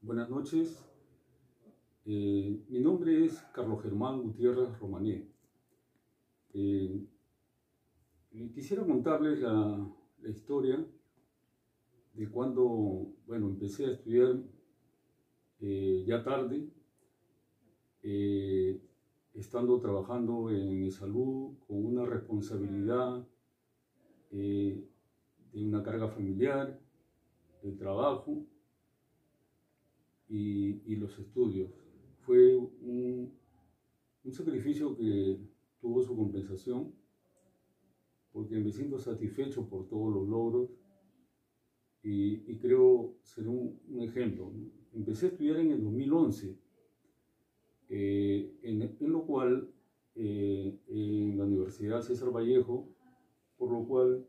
Buenas noches. Eh, mi nombre es Carlos Germán Gutiérrez Romané. Eh, quisiera contarles la, historia de cuando, bueno, empecé a estudiar eh, ya tarde, estando trabajando en salud con una responsabilidad de una carga familiar, del trabajo y, los estudios. Fue un, sacrificio que tuvo su compensación porque me siento satisfecho por todos los logros y, creo ser un, ejemplo. Empecé a estudiar en el 2011, eh, en, lo cual eh, en la Universidad César Vallejo, por lo cual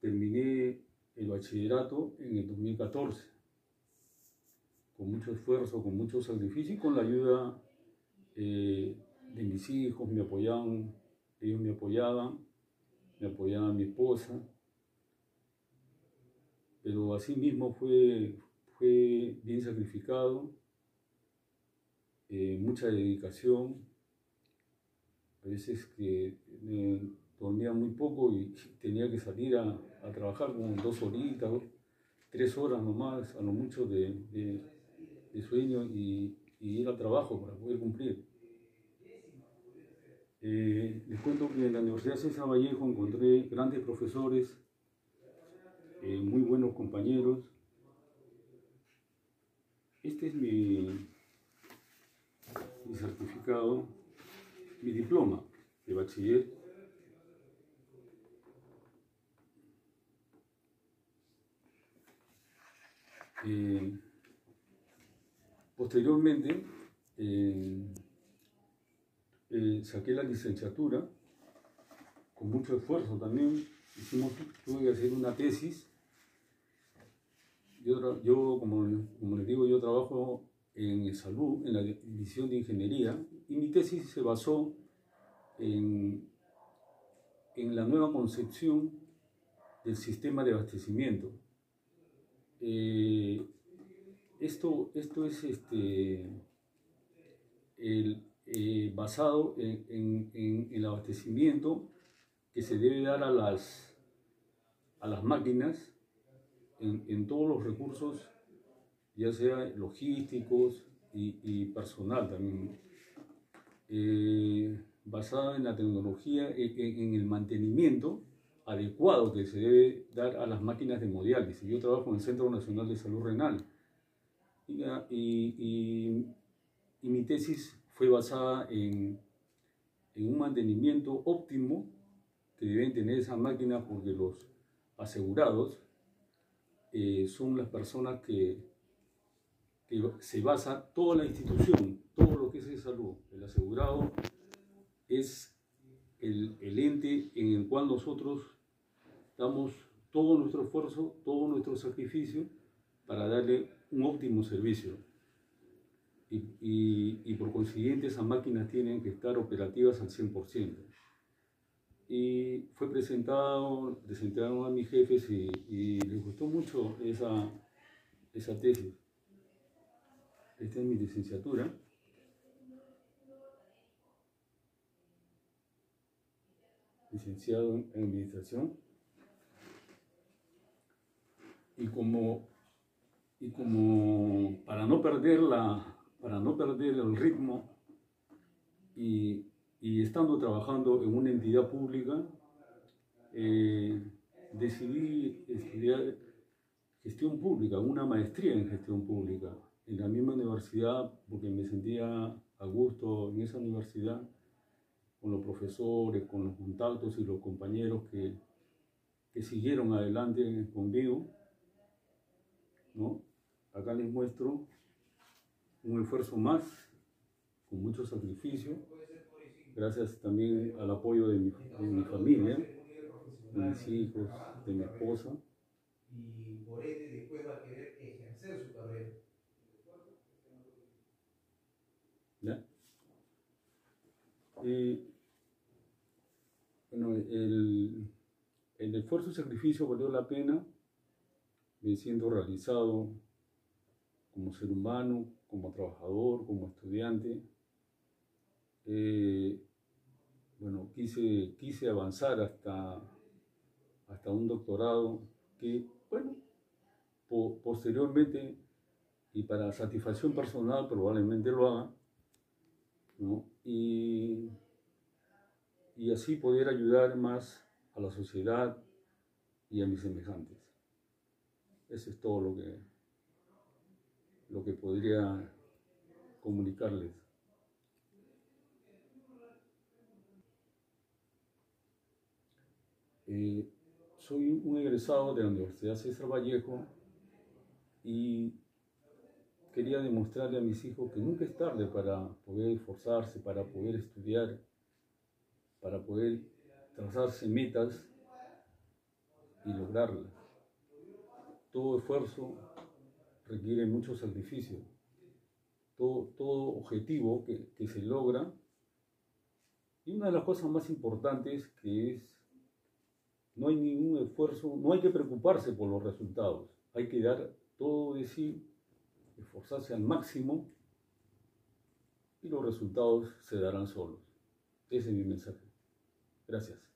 terminé el bachillerato en el 2014 con mucho esfuerzo, con mucho sacrificio y con la ayuda eh, de mis hijos, me apoyaban, ellos me apoyaban, me apoyaba mi esposa, pero así mismo fue, fue bien sacrificado, eh, mucha dedicación, a veces que dormía muy poco y tenía que salir a, trabajar como dos horitas, tres horas nomás, a lo mucho de sueño y, ir al trabajo para poder cumplir. Eh, les cuento que en la Universidad César Vallejo encontré grandes profesores, eh, muy buenos compañeros. Este es mi, mi certificado, mi diploma de bachiller. Eh, Posteriormente, eh, eh, saqué la licenciatura con mucho esfuerzo también. Tuve que hacer una tesis. Yo, yo como, como, les digo, yo trabajo en salud, en la división de ingeniería, y mi tesis se basó en, en la nueva concepción del sistema de abastecimiento. Eh, esto, esto es este, el, eh, basado en, el abastecimiento que se debe dar a las, a las máquinas en, todos los recursos, ya sea logísticos y, personal también. Eh, basada en la tecnología, en, el mantenimiento adecuado que se debe dar a las máquinas de hemodiálisis. Yo trabajo en el Centro Nacional de Salud Renal y, mi tesis fue basada en, un mantenimiento óptimo que deben tener esas máquinas porque los asegurados eh, son las personas que, se basa toda la institución, todo lo que es de salud. El asegurado es el, el ente en el cual nosotros damos todo nuestro esfuerzo, todo nuestro sacrificio para darle un óptimo servicio. Y, por consiguiente esas máquinas tienen que estar operativas al 100%. Y fue presentado, presentaron a mis jefes y, les gustó mucho esa, esa tesis. Esta es mi licenciatura. Licenciado en Administración. Y como y como para no perder, para no perder el ritmo y, y estando trabajando en una entidad pública, eh, decidí estudiar gestión pública, una maestría en gestión pública, en la misma universidad, porque me sentía a gusto en esa universidad, con los profesores, con los contactos y los compañeros que, que siguieron adelante conmigo, ¿no? Acá les muestro un esfuerzo más, con mucho sacrificio, gracias también al apoyo de mi, familia, de mis hijos, de mi esposa. Y por ende después va a querer ejercer su carrera. ¿Ya? bueno, el, el esfuerzo y sacrificio valió la pena, me siento realizado como ser humano, como trabajador, como estudiante. Eh, bueno, quise, quise avanzar hasta, hasta un doctorado que, bueno, posteriormente y para satisfacción personal probablemente lo haga, ¿no? y, y así poder ayudar más a la sociedad y a mis semejantes. Eso es todo lo que, lo que podría comunicarles. Eh, soy un egresado de la Universidad César Vallejo y quería demostrarle a mis hijos que nunca es tarde para poder esforzarse, para poder estudiar, para poder trazarse metas y lograrlas. Todo esfuerzo requiere mucho sacrificio. Todo, todo objetivo que, que se logra. Y una de las cosas más importantes que es, no hay ningún esfuerzo, no hay que preocuparse por los resultados. Hay que dar todo de sí, esforzarse al máximo y los resultados se darán solos. Ese es mi mensaje. Gracias.